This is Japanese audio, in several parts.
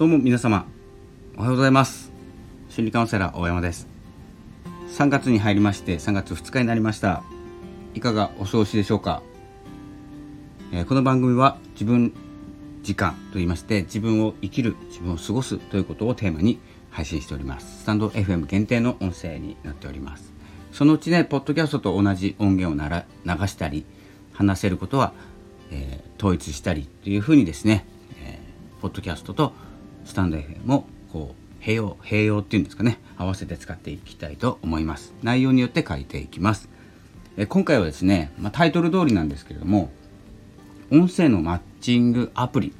どうも皆様おはようございます。心理カウンセラー大山です。3月に入りまして3月2日になりました。いかがお過ごしでしょうか、えー、この番組は自分時間と言いまして自分を生きる自分を過ごすということをテーマに配信しております。スタンド FM 限定の音声になっております。そのうちねポッドキャストと同じ音源をなら流したり話せることは、えー、統一したりというふうにですね、えー、ポッドキャストとスタンド FM もこう併用併用っていうんですかね合わせて使っていきたいと思います。内容によって書いていきます、え、今回はですね、まあ、タイトル通りなんですけれども音声のマッチングアプリ、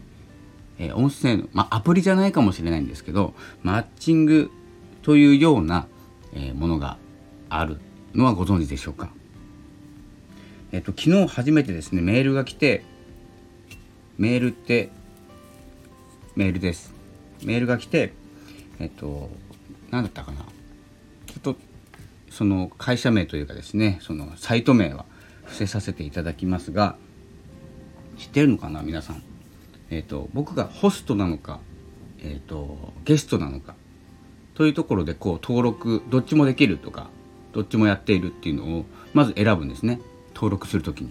え、音声の、まあ、アプリじゃないかもしれないんですけどマッチングというような、え、ものがあるのはご存知でしょうか？えっと昨日初めてですねメールが来てメールってメールです。メールが来てえっと何だったかな。ちょっとその会社名というかですねそのサイト名は伏せさせていただきますが知ってるのかな皆さん。えっと僕がホストなのかえっとゲストなのかというところでこう登録どっちもできるとかどっちもやっているっていうのをまず選ぶんですね。登録する時に。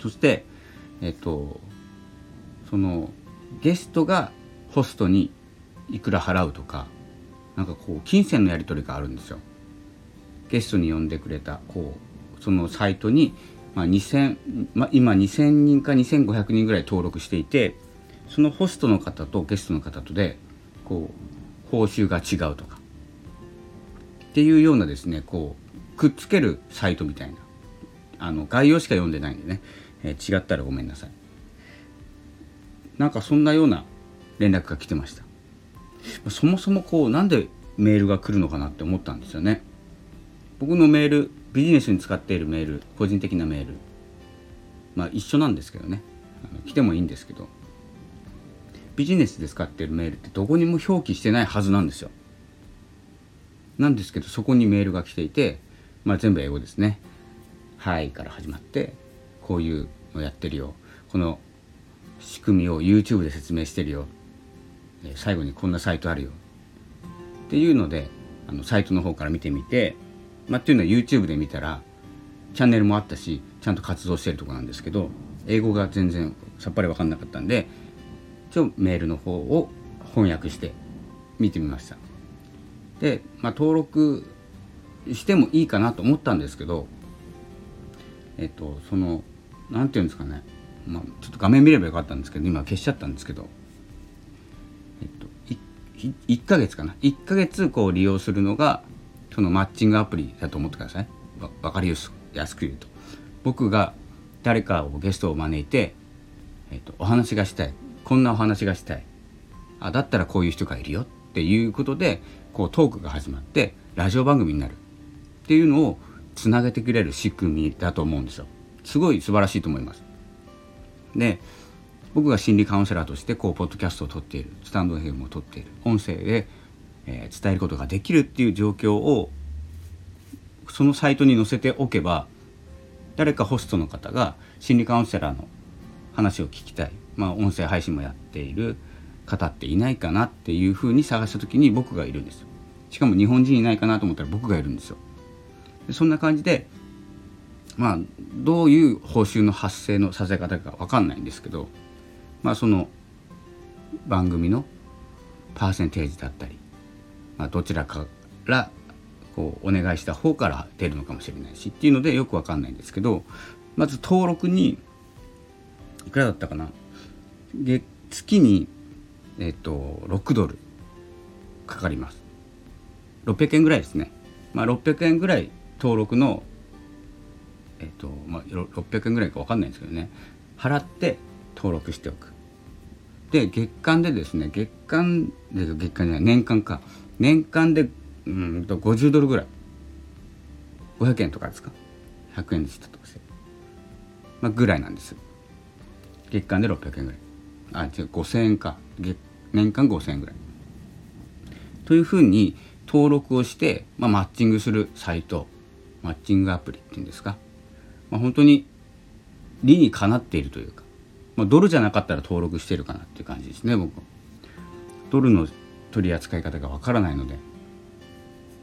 そしてえっとそのゲストがホストにいくら払うとかなんかこう金銭のやり取りがあるんですよ。ゲストに呼んでくれたこうそのサイトに、まあ2000まあ、今2000人か2500人ぐらい登録していてそのホストの方とゲストの方とでこう報酬が違うとかっていうようなですねこうくっつけるサイトみたいな。あの概要しか読んでないんでね、えー、違ったらごめんなさい。なんかそんなような連絡が来てました。そもそもこうなんでメールが来るのかなって思ったんですよね。僕のメールビジネスに使っているメール個人的なメール。まあ一緒なんですけどね。来てもいいんですけど。ビジネスで使っているメールってどこにも表記してないはずなんですよ。なんですけどそこにメールが来ていて、まあ、全部英語ですね「はい」から始まってこういうのやってるよ。この仕組みを YouTube で説明してるよ。最後にこんなサイトあるよ。っていうのであのサイトの方から見てみて、まあ、っていうのは YouTube で見たらチャンネルもあったしちゃんと活動してるとこなんですけど英語が全然さっぱり分かんなかったんで一応メールの方を翻訳して見てみました。で、まあ、登録してもいいかなと思ったんですけどえっとその何て言うんですかね。まあ、ちょっと画面見ればよかったんですけど今消しちゃったんですけど、1ヶ月かな。1ヶ月こう利用するのがそのマッチングアプリだと思ってください。分かりやすく言うと。僕が誰かをゲストを招いて、えっと、お話がしたい。こんなお話がしたい。あだったらこういう人がいるよ。っていうことでこうトークが始まってラジオ番組になる。っていうのをつなげてくれる仕組みだと思うんですよ。すごい素晴らしいと思います。で僕が心理カウンセラーとしてこうポッドキャストを撮っているスタンド FM を撮っている音声で、えー、伝えることができるっていう状況をそのサイトに載せておけば誰かホストの方が心理カウンセラーの話を聞きたい、まあ、音声配信もやっている方っていないかなっていうふうに探した時に僕がいるんですしかも日本人いないかなと思ったら僕がいるんですよ。そんな感じでまあどういう報酬の発生のさせ方か分かんないんですけどまあその番組のパーセンテージだったり、まあ、どちらからこうお願いした方から出るのかもしれないしっていうのでよく分かんないんですけどまず登録にいくらだったかな？月にえっ、と6ドルかかります。600円ぐらいですね。まあ600円ぐらい登録のえっ、とまあ、600円ぐらいか分かんないんですけどね。払って登録しておく。で月間でですね月間で月間じゃない年間か。年間でうんと50ドルぐらい。500円とかですか？100円でしたとかして、まあ、ぐらいなんです月間で600円ぐらい。あ違う5000円か。月年間5000円ぐらい。というふうに登録をして、まあ、マッチングするサイト。マッチングアプリっていうんですか？まあ、本当に理にかなっているというか、まあ、ドルじゃなかったら登録してるかなっていう感じですね僕。ドルの取り扱い方がわからないので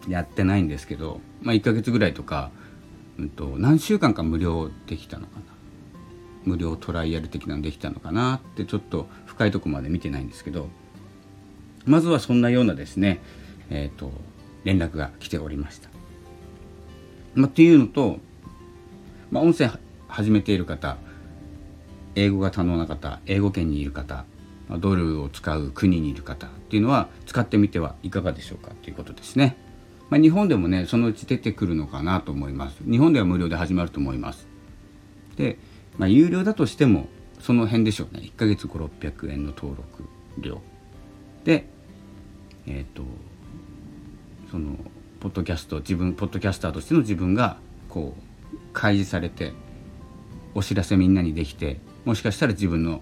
やってないんですけど、まあ、1ヶ月ぐらいとか、うんと、何週間か無料できたのかな無料トライアル的なのできたのかなってちょっと深いとこまで見てないんですけどまずはそんなようなですねえっ、ー、と連絡が来ておりました。まあ、っていうのと、まあ、音声始めている方英語が可能な方英語圏にいる方ドルを使う国にいる方っていうのは使ってみてはいかがでしょうかということですね。まあ、日本でもねそのうち出てくるのかなと思います。日本では無料で始まると思います。で、まあ、有料だとしてもその辺でしょうね1ヶ月5600円の登録料でえっ、ー、とそのポッドキャスト自分ポッドキャスターとしての自分がこう開示されてお知らせみんなにできてもしかしたら自分の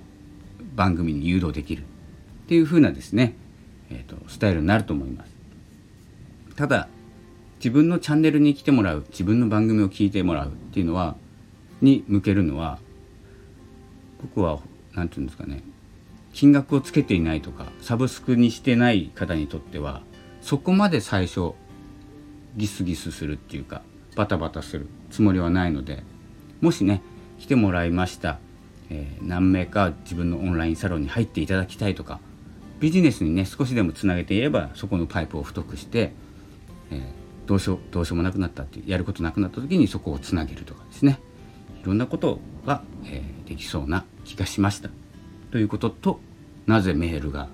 番組に誘導できるっていう風なですね、えーと、スタイルになると思います。ただ自分のチャンネルに来てもらう自分の番組を聞いてもらうっていうのはに向けるのは僕は何て言うんですかね金額をつけていないとかサブスクにしてない方にとってはそこまで最初ギスギスするっていうかバタバタするつもりはないのでもしね来てもらいました、えー、何名か自分のオンラインサロンに入っていただきたいとかビジネスにね少しでもつなげていればそこのパイプを太くして、えー、どうしようどうしようもなくなったってやることなくなった時にそこをつなげるとかですね。いろんなことが、えー、できそうな気がしました。ということとなぜメールが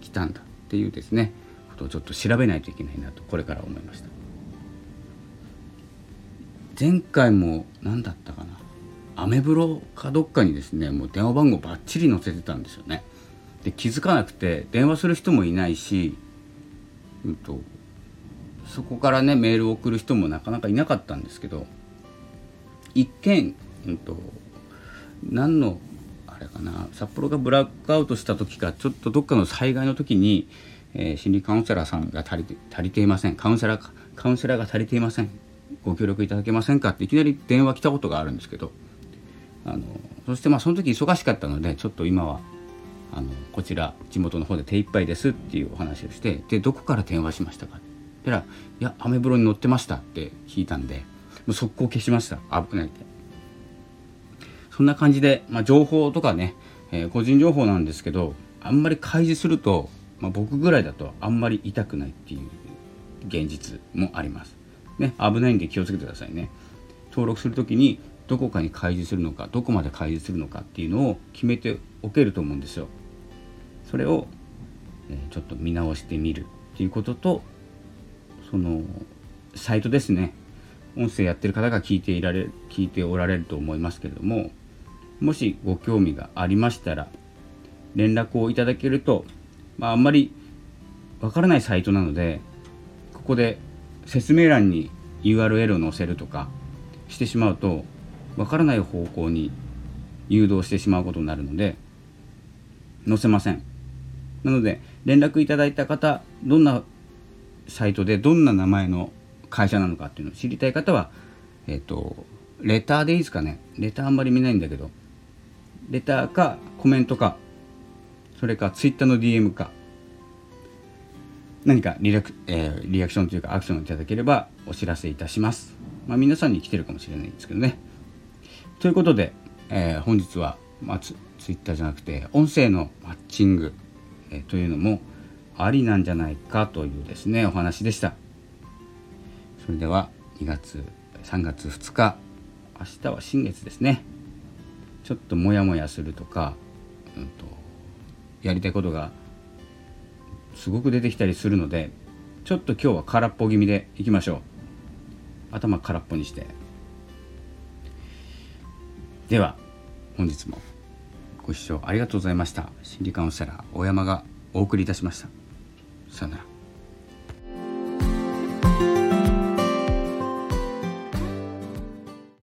来たんだっていうですねことをちょっと調べないといけないなとこれから思いました。前回も何だったかなアメブロかどっかにですねもう電話番号ばっちり載せてたんですよね。で気づかなくて電話する人もいないし、うんと、そこからねメールを送る人もなかなかいなかったんですけど一見、うんと、何のあれかな札幌がブラックアウトした時かちょっとどっかの災害の時に、えー、心理カウンセラーさんが足りて足りていません。カウンセラーカウンセラーが足りていません。ご協力いただけませんかっていきなり電話来たことがあるんですけどあのそしてまあその時忙しかったのでちょっと今はあのこちら地元の方で手一杯ですっていうお話をしてでどこから電話しましたか？って言ったら「いやアメブロに乗ってました」って聞いたんでもう速攻消しました。危ないって。そんな感じで、まあ、情報とかね、えー、個人情報なんですけどあんまり開示すると、まあ、僕ぐらいだとあんまり痛くないっていう現実もあります。ね、危ないんで気をつけてくださいね。登録する時にどこかに開示するのかどこまで開示するのかっていうのを決めておけると思うんですよ。それを、ちょっと見直してみるっていうこととそのサイトですね音声やってる方が聞いていられ聞いておられると思いますけれどももしご興味がありましたら連絡をいただけると、まあ、あんまりわからないサイトなのでここで説明欄に URL を載せるとかしてしまうとわからない方向に誘導してしまうことになるので載せませんなので連絡いただいた方どんなサイトでどんな名前の会社なのかっていうのを知りたい方はえっ、とレターでいいですかねレターあんまり見ないんだけどレターかコメントかそれか Twitter の DM か何かリラク、えー、リアクションというかアクションをいただければお知らせいたします。まあ、皆さんに来てるかもしれないんですけどね。ということで、えー、本日は、まあ、ツツイッターじゃなくて音声のマッチング、えー、というのもありなんじゃないかというですねお話でした。それでは2月3月2日明日は新月ですね。ちょっとモヤモヤするとか、うんと、やりたいことがすごく出てきたりするのでちょっと今日は空っぽ気味でいきましょう頭空っぽにしてでは本日もご視聴ありがとうございました。心理カウンセラー大山がお送りいたしました。さよなら。